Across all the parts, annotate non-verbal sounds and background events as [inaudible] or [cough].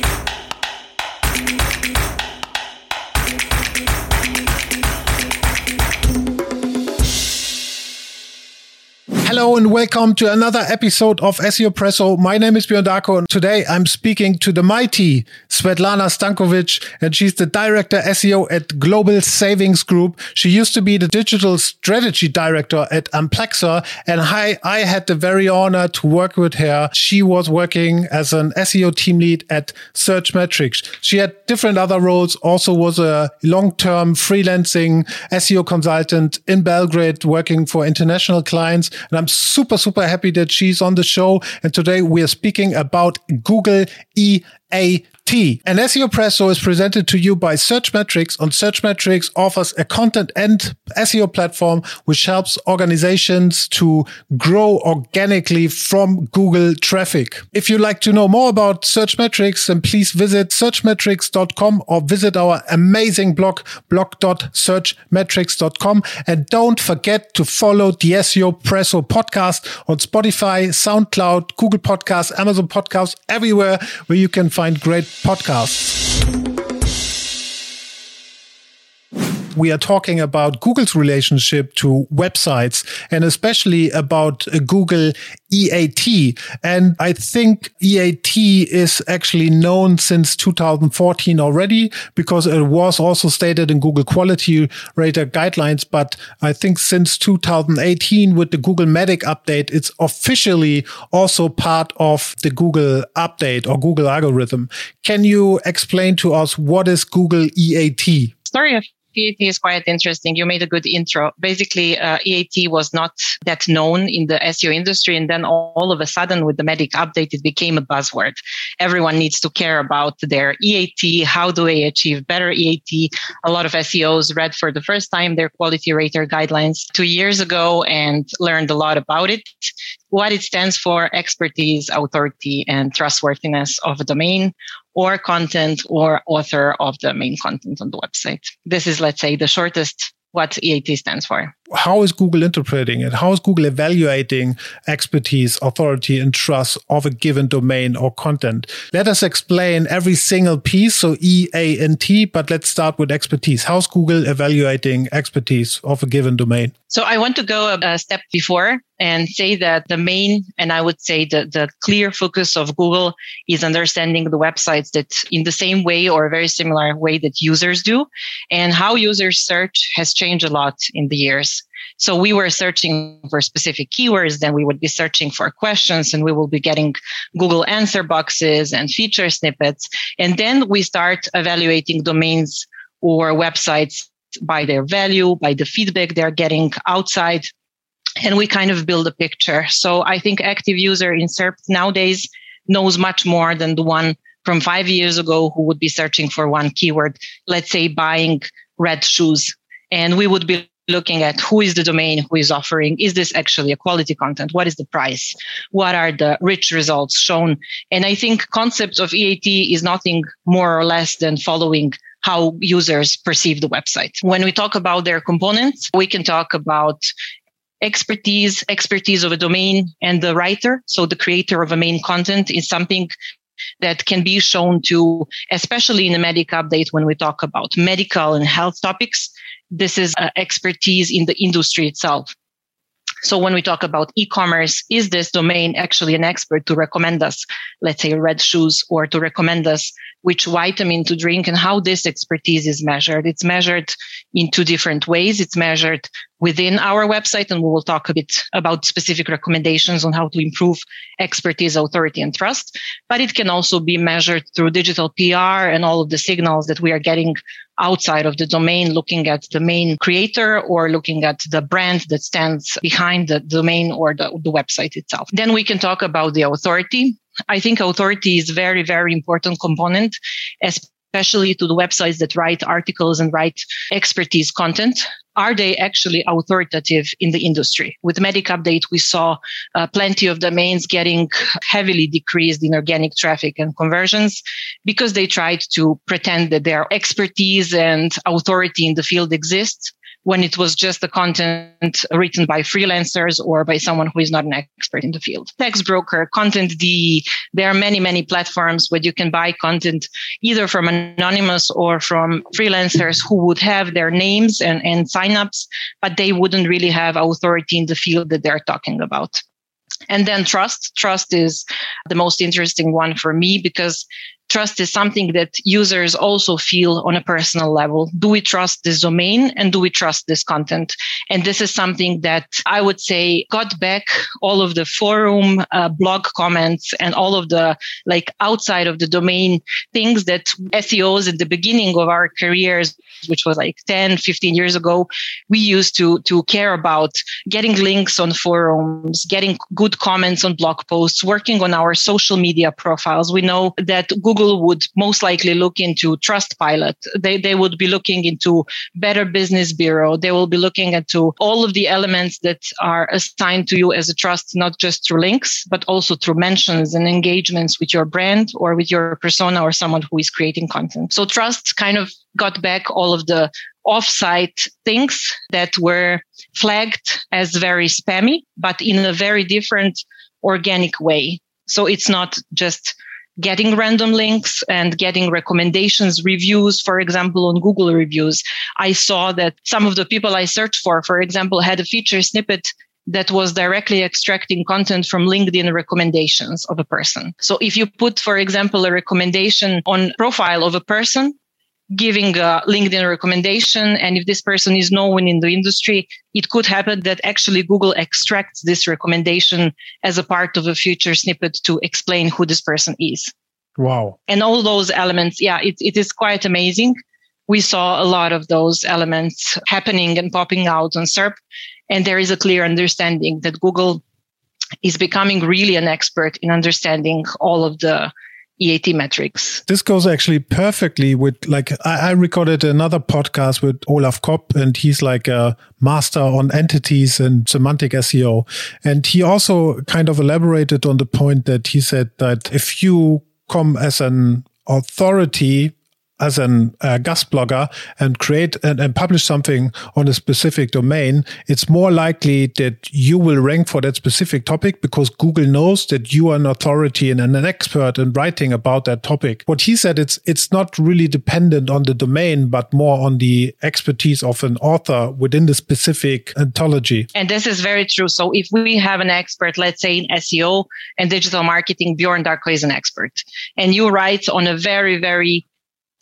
Peace. Hello and welcome to another episode of SEO Presso. My name is Björn Darko and today I'm speaking to the mighty Svetlana Stankovic and she's the director SEO at Global Savings Group. She used to be the digital strategy director at Amplexor and I, I had the very honor to work with her. She was working as an SEO team lead at Searchmetrics. She had different other roles, also was a long-term freelancing SEO consultant in Belgrade working for international clients. And I'm super, super happy that she's on the show. And today we are speaking about Google EA T. And SEO Presso is presented to you by Searchmetrics. On Searchmetrics offers a content and SEO platform which helps organizations to grow organically from Google traffic. If you'd like to know more about Searchmetrics, then please visit searchmetrics.com or visit our amazing blog, blog.searchmetrics.com. And don't forget to follow the SEO Presso podcast on Spotify, SoundCloud, Google Podcasts, Amazon Podcasts, everywhere where you can find great podcasts. We are talking about Google's relationship to websites and especially about uh, Google EAT. And I think EAT is actually known since 2014 already because it was also stated in Google quality rater guidelines. But I think since 2018 with the Google Medic update, it's officially also part of the Google update or Google algorithm. Can you explain to us what is Google EAT? Sorry EAT is quite interesting. You made a good intro. Basically, uh, EAT was not that known in the SEO industry. And then all of a sudden, with the Medic update, it became a buzzword. Everyone needs to care about their EAT. How do they achieve better EAT? A lot of SEOs read for the first time their quality rater guidelines two years ago and learned a lot about it what it stands for expertise, authority, and trustworthiness of a domain or content or author of the main content on the website. This is, let's say, the shortest what EAT stands for. How is Google interpreting it? How is Google evaluating expertise, authority, and trust of a given domain or content? Let us explain every single piece, so E, A, and T, but let's start with expertise. How's Google evaluating expertise of a given domain? So I want to go a step before and say that the main, and I would say the, the clear focus of Google is understanding the websites that in the same way or a very similar way that users do and how users search has changed a lot in the years. So we were searching for specific keywords, then we would be searching for questions and we will be getting Google answer boxes and feature snippets. And then we start evaluating domains or websites by their value, by the feedback they're getting outside. And we kind of build a picture. So I think active user in SERP nowadays knows much more than the one from five years ago who would be searching for one keyword, let's say buying red shoes. And we would be looking at who is the domain who is offering is this actually a quality content what is the price what are the rich results shown and i think concept of eat is nothing more or less than following how users perceive the website. When we talk about their components, we can talk about expertise, expertise of a domain and the writer. So the creator of a main content is something that can be shown to, especially in the medic update when we talk about medical and health topics. This is uh, expertise in the industry itself. So when we talk about e-commerce, is this domain actually an expert to recommend us, let's say red shoes or to recommend us which vitamin to drink and how this expertise is measured? It's measured in two different ways. It's measured within our website and we will talk a bit about specific recommendations on how to improve expertise, authority and trust. But it can also be measured through digital PR and all of the signals that we are getting outside of the domain, looking at the main creator or looking at the brand that stands behind the domain or the, the website itself. Then we can talk about the authority. I think authority is very, very important component, especially to the websites that write articles and write expertise content are they actually authoritative in the industry? With Medic Update, we saw uh, plenty of domains getting heavily decreased in organic traffic and conversions because they tried to pretend that their expertise and authority in the field exists when it was just the content written by freelancers or by someone who is not an expert in the field. Text broker, content D, there are many, many platforms where you can buy content either from anonymous or from freelancers who would have their names and, and signups, but they wouldn't really have authority in the field that they're talking about. And then trust. Trust is the most interesting one for me because trust is something that users also feel on a personal level. Do we trust this domain and do we trust this content? And this is something that I would say got back all of the forum uh, blog comments and all of the like outside of the domain things that SEOs at the beginning of our careers which was like 10 15 years ago we used to to care about getting links on forums getting good comments on blog posts working on our social media profiles we know that google Google would most likely look into Trustpilot. They, they would be looking into Better Business Bureau. They will be looking into all of the elements that are assigned to you as a trust, not just through links, but also through mentions and engagements with your brand or with your persona or someone who is creating content. So trust kind of got back all of the offsite things that were flagged as very spammy, but in a very different organic way. So it's not just getting random links and getting recommendations, reviews, for example, on Google reviews. I saw that some of the people I searched for, for example, had a feature snippet that was directly extracting content from LinkedIn recommendations of a person. So if you put, for example, a recommendation on profile of a person, giving a LinkedIn recommendation. And if this person is known in the industry, it could happen that actually Google extracts this recommendation as a part of a feature snippet to explain who this person is. Wow. And all those elements, yeah, it, it is quite amazing. We saw a lot of those elements happening and popping out on SERP. And there is a clear understanding that Google is becoming really an expert in understanding all of the EAT metrics. This goes actually perfectly with like I, I, recorded another podcast with Olaf Kopp and he's like a master on entities and semantic SEO. And he also kind of elaborated on the point that he said that if you come as an authority as an uh, guest blogger and create and, and, publish something on a specific domain, it's more likely that you will rank for that specific topic because Google knows that you are an authority and an expert in writing about that topic. What he said, it's it's not really dependent on the domain, but more on the expertise of an author within the specific ontology. And this is very true. So if we have an expert, let's say in SEO and digital marketing, Bjorn Darko is an expert, and you write on a very very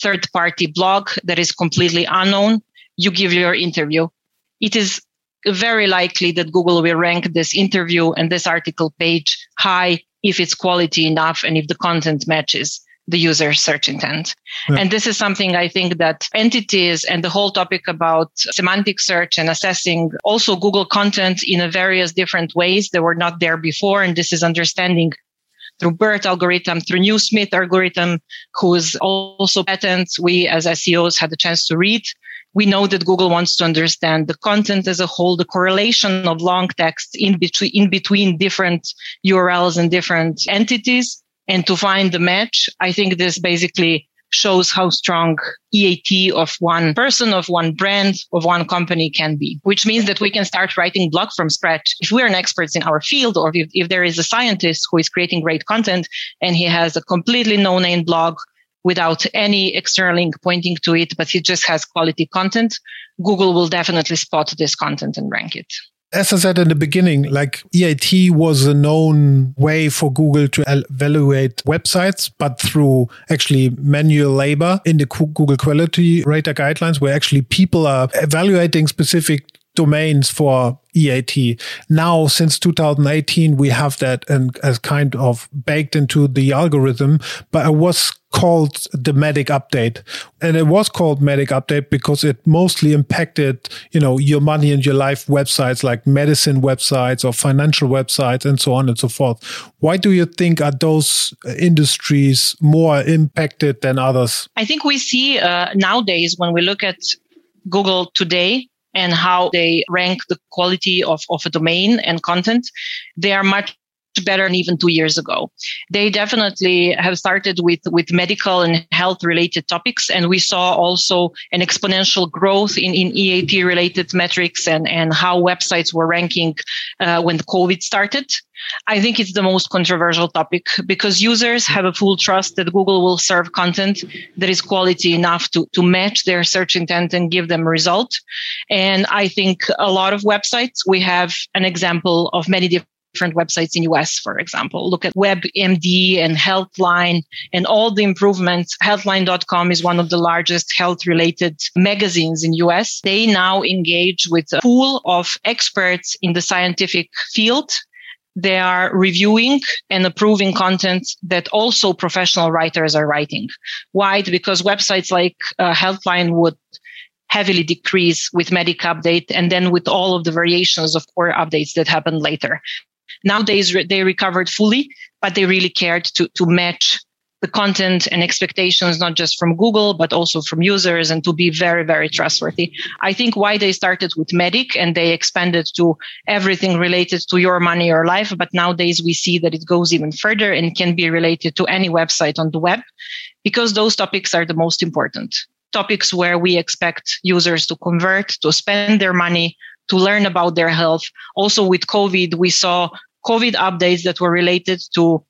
third party blog that is completely unknown, you give your interview. It is very likely that Google will rank this interview and this article page high if it's quality enough and if the content matches the user search intent. Yeah. And this is something I think that entities and the whole topic about semantic search and assessing also Google content in a various different ways that were not there before. And this is understanding through BERT algorithm, through Newsmith algorithm, whose also patents we as SEOs had the chance to read. We know that Google wants to understand the content as a whole, the correlation of long text in between, in between different URLs and different entities and to find the match. I think this basically shows how strong EAT of one person, of one brand, of one company can be, which means that we can start writing blog from scratch. If we're an experts in our field, or if, if there is a scientist who is creating great content and he has a completely no-name blog without any external link pointing to it, but he just has quality content, Google will definitely spot this content and rank it as I said in the beginning, like EAT was a known way for Google to evaluate websites, but through actually manual labor in the Google Quality Rater guidelines, where actually people are evaluating specific domains for EAT. Now, since 2018, we have that and as kind of baked into the algorithm, but it was called the Medic update. And it was called Medic update because it mostly impacted, you know, your money and your life websites like medicine websites or financial websites and so on and so forth. Why do you think are those industries more impacted than others? I think we see uh, nowadays when we look at Google today, and how they rank the quality of, of a domain and content, they are much better than even two years ago. They definitely have started with, with medical and health related topics. And we saw also an exponential growth in, in EAT related metrics and, and how websites were ranking uh, when COVID started. I think it's the most controversial topic because users have a full trust that Google will serve content that is quality enough to, to match their search intent and give them a result. And I think a lot of websites, we have an example of many different different websites in US, for example. Look at WebMD and Healthline and all the improvements. Healthline.com is one of the largest health related magazines in US. They now engage with a pool of experts in the scientific field they are reviewing and approving content that also professional writers are writing. Why? Because websites like uh, Healthline would heavily decrease with Medic update and then with all of the variations of core updates that happen later. Nowadays, they recovered fully, but they really cared to, to match the content and expectations, not just from Google, but also from users and to be very, very trustworthy. I think why they started with Medic and they expanded to everything related to your money or life. But nowadays we see that it goes even further and can be related to any website on the web because those topics are the most important topics where we expect users to convert, to spend their money, to learn about their health. Also with COVID, we saw COVID updates that were related to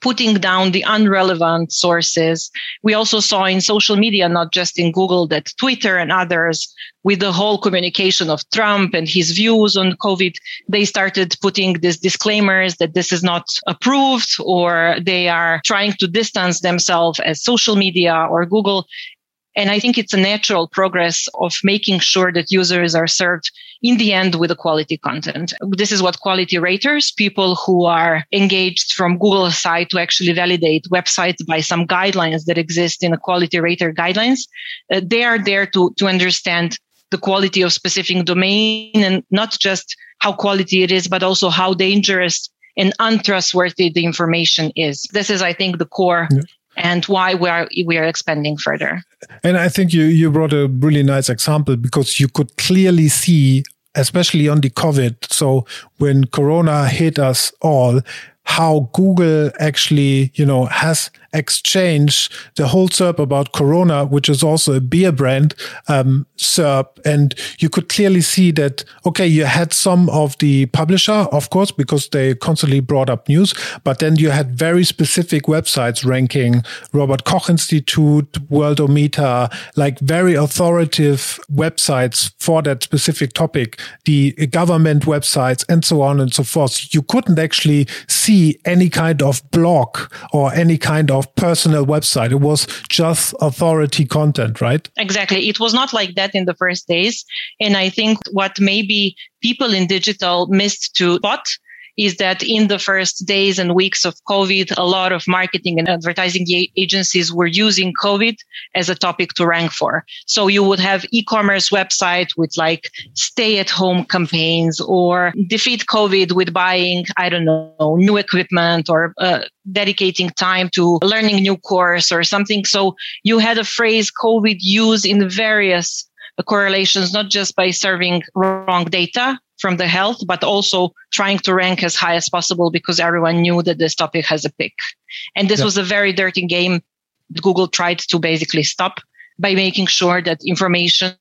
putting down the unrelevant sources. We also saw in social media, not just in Google, that Twitter and others, with the whole communication of Trump and his views on COVID, they started putting these disclaimers that this is not approved or they are trying to distance themselves as social media or Google. And I think it's a natural progress of making sure that users are served in the end with a quality content. This is what quality raters, people who are engaged from Google side to actually validate websites by some guidelines that exist in the quality rater guidelines. Uh, they are there to, to understand the quality of specific domain and not just how quality it is, but also how dangerous and untrustworthy the information is. This is, I think, the core yeah and why we are we are expanding further. And I think you you brought a really nice example because you could clearly see, especially on the COVID. So when Corona hit us all, how Google actually, you know, has exchanged the whole SERP about Corona, which is also a beer brand, um, SERP. And you could clearly see that, okay, you had some of the publisher, of course, because they constantly brought up news, but then you had very specific websites ranking Robert Koch Institute, Worldometer, like very authoritative websites for that specific topic, the government websites and so on and so forth. You couldn't actually see any kind of blog or any kind of personal website. It was just authority content, right? Exactly. It was not like that in the first days. And I think what maybe people in digital missed to spot is that in the first days and weeks of COVID, a lot of marketing and advertising agencies were using COVID as a topic to rank for. So you would have e-commerce website with like stay at home campaigns or defeat COVID with buying, I don't know, new equipment or uh, dedicating time to learning new course or something. So you had a phrase COVID used in various correlations, not just by serving wrong data, from the health, but also trying to rank as high as possible because everyone knew that this topic has a pick. And this yeah. was a very dirty game Google tried to basically stop by making sure that information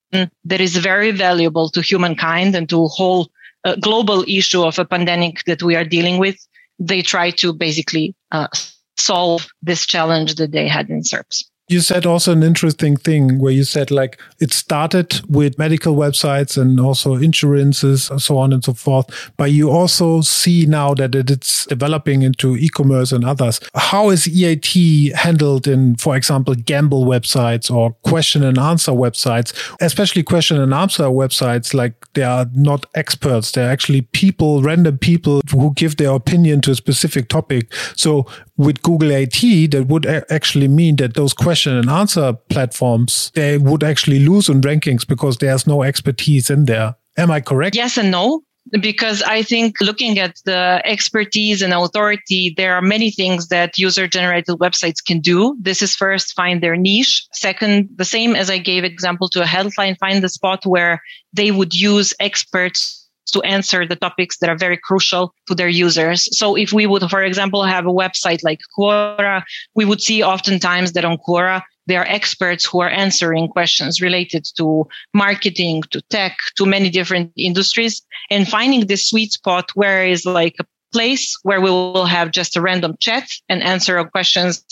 that is very valuable to humankind and to whole uh, global issue of a pandemic that we are dealing with, they try to basically uh, solve this challenge that they had in SERPs. You said also an interesting thing where you said like it started with medical websites and also insurances and so on and so forth. But you also see now that it's developing into e-commerce and others. How is EAT handled in, for example, gamble websites or question and answer websites, especially question and answer websites? Like they are not experts. They're actually people, random people who give their opinion to a specific topic. So with Google AT, that would actually mean that those question and answer platforms, they would actually lose in rankings because there's no expertise in there. Am I correct? Yes and no. Because I think looking at the expertise and authority, there are many things that user generated websites can do. This is first find their niche. Second, the same as I gave example to a Healthline, find the spot where they would use experts to answer the topics that are very crucial to their users. So if we would, for example, have a website like Quora, we would see oftentimes that on Quora, there are experts who are answering questions related to marketing, to tech, to many different industries and finding this sweet spot where is like a place where we will have just a random chat and answer questions.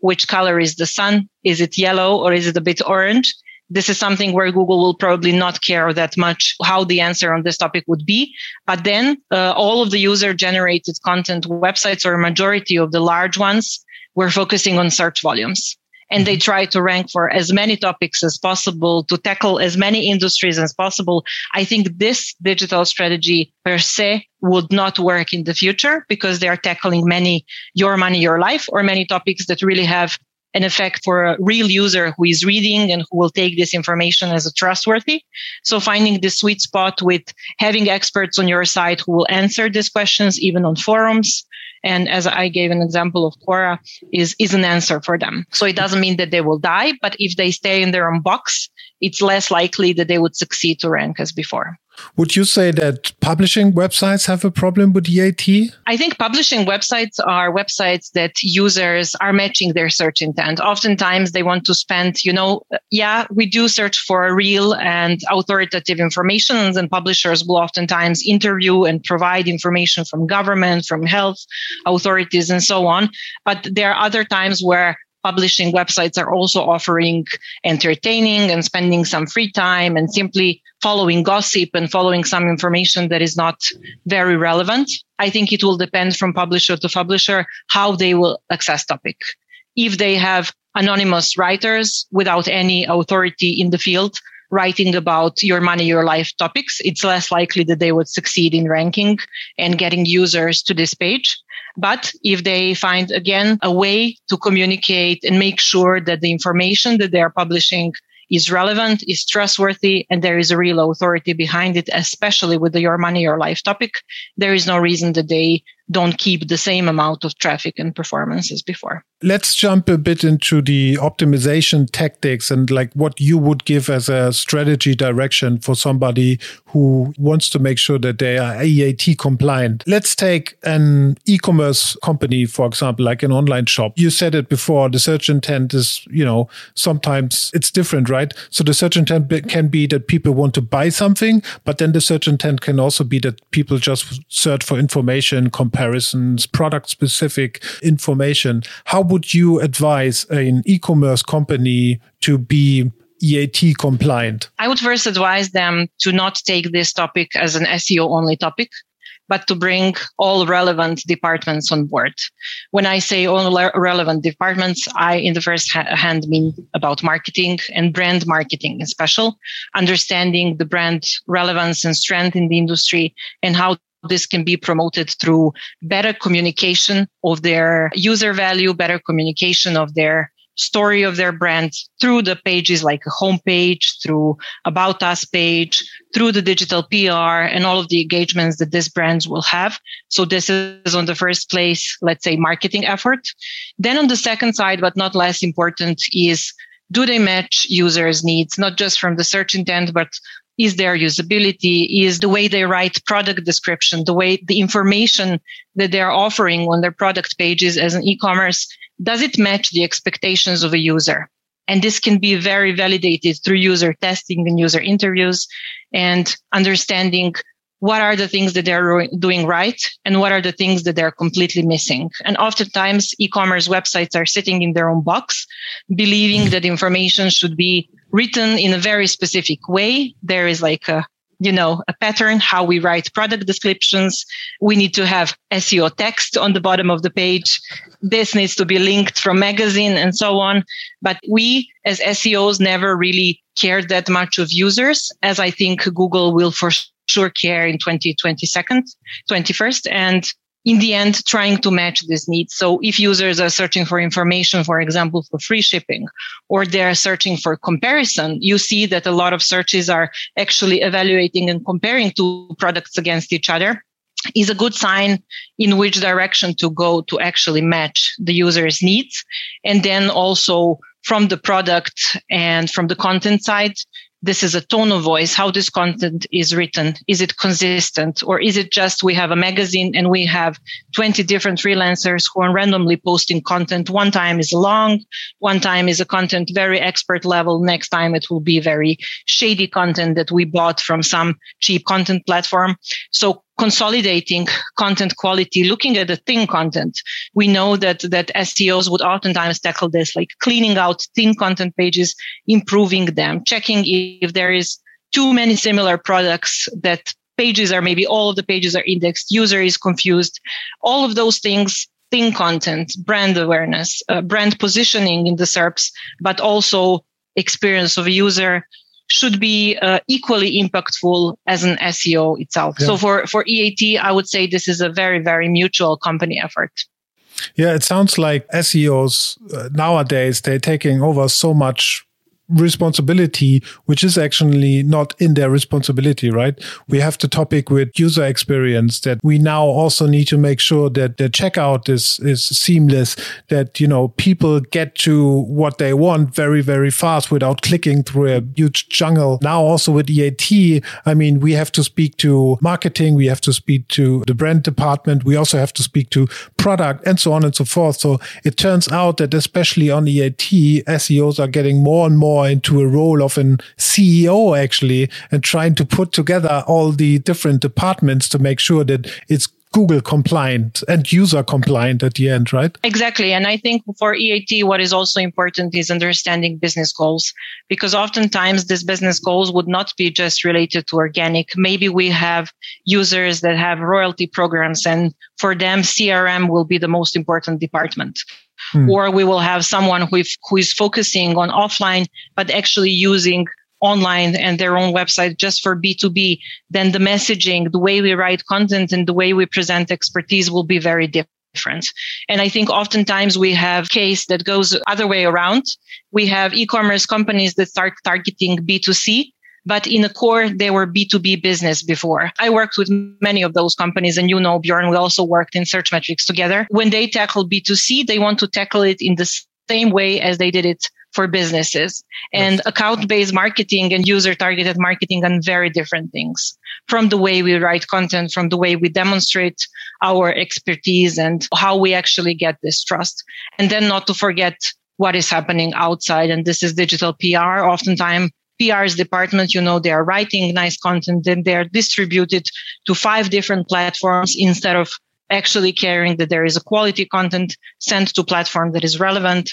Which color is the sun? Is it yellow or is it a bit orange? This is something where Google will probably not care that much how the answer on this topic would be. But then uh, all of the user generated content websites or a majority of the large ones were focusing on search volumes. And they mm-hmm. try to rank for as many topics as possible to tackle as many industries as possible. I think this digital strategy per se would not work in the future because they are tackling many your money, your life or many topics that really have an effect for a real user who is reading and who will take this information as a trustworthy. So finding the sweet spot with having experts on your side who will answer these questions, even on forums. And as I gave an example of Quora is, is an answer for them. So it doesn't mean that they will die, but if they stay in their own box, it's less likely that they would succeed to rank as before. Would you say that publishing websites have a problem with EAT? I think publishing websites are websites that users are matching their search intent. Oftentimes they want to spend, you know, yeah, we do search for real and authoritative information and publishers will oftentimes interview and provide information from government, from health authorities and so on. But there are other times where publishing websites are also offering entertaining and spending some free time and simply following gossip and following some information that is not very relevant. I think it will depend from publisher to publisher how they will access topic. If they have anonymous writers without any authority in the field writing about your money, your life topics, it's less likely that they would succeed in ranking and getting users to this page. But if they find again a way to communicate and make sure that the information that they are publishing is relevant, is trustworthy, and there is a real authority behind it, especially with the your money, your life topic, there is no reason that they don't keep the same amount of traffic and performance as before. Let's jump a bit into the optimization tactics and like what you would give as a strategy direction for somebody who wants to make sure that they are EAT compliant. Let's take an e-commerce company, for example, like an online shop. You said it before, the search intent is, you know, sometimes it's different, right? So the search intent can be that people want to buy something, but then the search intent can also be that people just search for information, comparisons, product specific information. How would you advise an e-commerce company to be EAT compliant? I would first advise them to not take this topic as an SEO only topic, but to bring all relevant departments on board. When I say all relevant departments, I, in the first hand, mean about marketing and brand marketing in special, understanding the brand relevance and strength in the industry and how this can be promoted through better communication of their user value, better communication of their story of their brand through the pages like a homepage, through about us page, through the digital PR and all of the engagements that these brands will have. So this is on the first place, let's say marketing effort. Then on the second side, but not less important is do they match users needs, not just from the search intent, but is their usability, is the way they write product description, the way the information that they're offering on their product pages as an e-commerce, does it match the expectations of a user? And this can be very validated through user testing and user interviews and understanding what are the things that they're doing right and what are the things that they're completely missing. And oftentimes e-commerce websites are sitting in their own box, believing that information should be written in a very specific way. There is like a you know, a pattern, how we write product descriptions. We need to have SEO text on the bottom of the page. This needs to be linked from magazine and so on. But we as SEOs never really cared that much of users as I think Google will for sure care in 2022nd, 21st. And in the end, trying to match these needs. So if users are searching for information, for example, for free shipping, or they're searching for comparison, you see that a lot of searches are actually evaluating and comparing two products against each other is a good sign in which direction to go to actually match the user's needs. And then also from the product and from the content side this is a tone of voice, how this content is written. Is it consistent? Or is it just we have a magazine and we have 20 different freelancers who are randomly posting content? One time is long, one time is a content very expert level. Next time it will be very shady content that we bought from some cheap content platform. So consolidating content quality, looking at the thin content. We know that, that SEOs would oftentimes tackle this, like cleaning out thin content pages, improving them, checking if there is too many similar products that pages are maybe all of the pages are indexed, user is confused. All of those things thin content, brand awareness, uh, brand positioning in the SERPs, but also experience of a user, should be uh, equally impactful as an SEO itself. Yeah. So for, for EAT, I would say this is a very, very mutual company effort. Yeah, it sounds like SEOs uh, nowadays, they're taking over so much responsibility, which is actually not in their responsibility, right? We have the topic with user experience that we now also need to make sure that the checkout is, is seamless, that, you know, people get to what they want very, very fast without clicking through a huge jungle. Now also with EAT, I mean, we have to speak to marketing. We have to speak to the brand department. We also have to speak to product and so on and so forth. So it turns out that especially on EAT, SEOs are getting more and more more into a role of an CEO actually and trying to put together all the different departments to make sure that it's Google compliant and user compliant at the end, right? Exactly. And I think for EAT, what is also important is understanding business goals because oftentimes these business goals would not be just related to organic. Maybe we have users that have royalty programs and for them, CRM will be the most important department. Hmm. Or we will have someone who, who is focusing on offline, but actually using online and their own website just for B2B, then the messaging, the way we write content and the way we present expertise will be very different. And I think oftentimes we have case that goes other way around. We have e-commerce companies that start targeting B2C but in the core, they were B2B business before. I worked with many of those companies and you know, Bjorn, we also worked in Searchmetrics together. When they tackle B2C, they want to tackle it in the same way as they did it for businesses and yes. account based marketing and user targeted marketing and very different things from the way we write content, from the way we demonstrate our expertise and how we actually get this trust. And then not to forget what is happening outside. And this is digital PR. Oftentimes PR's department, you know, they are writing nice content and they're distributed to five different platforms instead of actually caring that there is a quality content sent to platform that is relevant,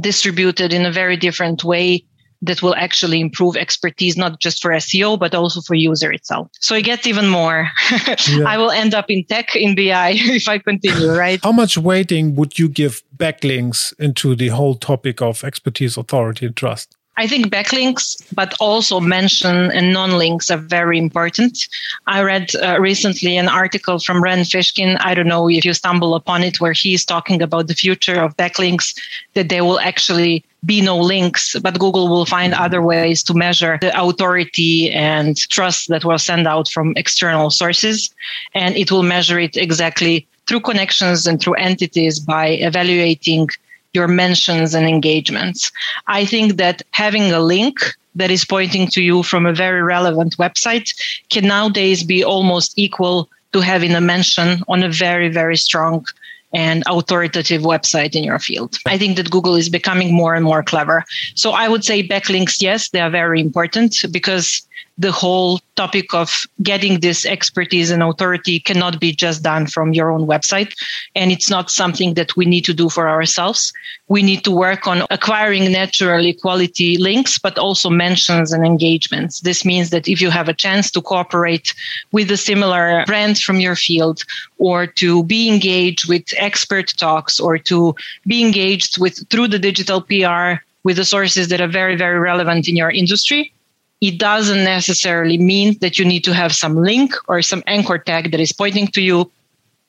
distributed in a very different way that will actually improve expertise, not just for SEO, but also for user itself. So it gets even more. [laughs] yeah. I will end up in tech in BI [laughs] if I continue, right? How much weighting would you give backlinks into the whole topic of expertise, authority, and trust? I think backlinks, but also mention and non-links are very important. I read uh, recently an article from Rand Fishkin. I don't know if you stumble upon it, where he's talking about the future of backlinks, that there will actually be no links, but Google will find other ways to measure the authority and trust that will send out from external sources. And it will measure it exactly through connections and through entities by evaluating your mentions and engagements. I think that having a link that is pointing to you from a very relevant website can nowadays be almost equal to having a mention on a very, very strong and authoritative website in your field. I think that Google is becoming more and more clever. So I would say backlinks, yes, they are very important because the whole topic of getting this expertise and authority cannot be just done from your own website. And it's not something that we need to do for ourselves. We need to work on acquiring naturally quality links, but also mentions and engagements. This means that if you have a chance to cooperate with a similar brand from your field or to be engaged with expert talks or to be engaged with through the digital PR with the sources that are very, very relevant in your industry, it doesn't necessarily mean that you need to have some link or some anchor tag that is pointing to you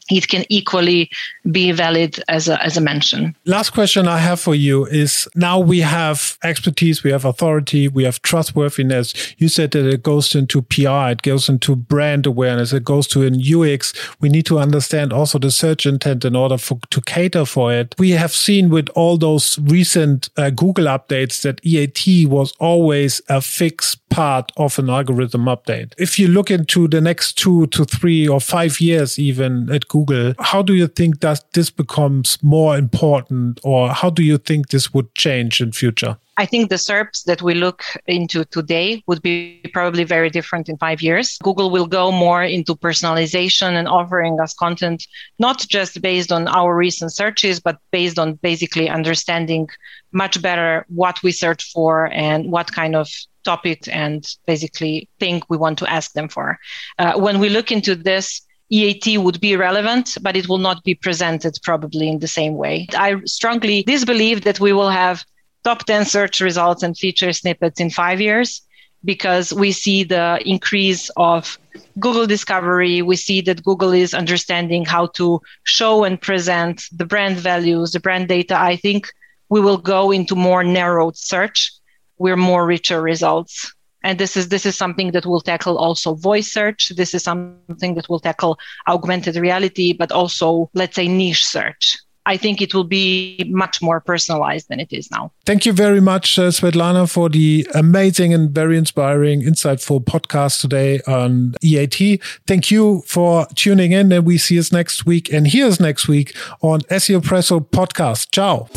it can equally be valid as a, as a mention. Last question I have for you is now we have expertise, we have authority, we have trustworthiness. You said that it goes into PR, it goes into brand awareness, it goes to an UX. We need to understand also the search intent in order for, to cater for it. We have seen with all those recent uh, Google updates that EAT was always a fixed part of an algorithm update. If you look into the next two to three or five years, even at Google, how do you think that this becomes more important or how do you think this would change in future? I think the SERPs that we look into today would be probably very different in five years. Google will go more into personalization and offering us content, not just based on our recent searches, but based on basically understanding much better what we search for and what kind of topic and basically think we want to ask them for. Uh, when we look into this, EAT would be relevant, but it will not be presented probably in the same way. I strongly disbelieve that we will have top 10 search results and feature snippets in five years because we see the increase of Google discovery. We see that Google is understanding how to show and present the brand values, the brand data. I think we will go into more narrowed search. We're more richer results and this is this is something that will tackle also voice search this is something that will tackle augmented reality but also let's say niche search I think it will be much more personalized than it is now. Thank you very much, uh, Svetlana, for the amazing and very inspiring, insightful podcast today on EAT. Thank you for tuning in, and we see us next week and hear us next week on SEO Presso podcast. Ciao.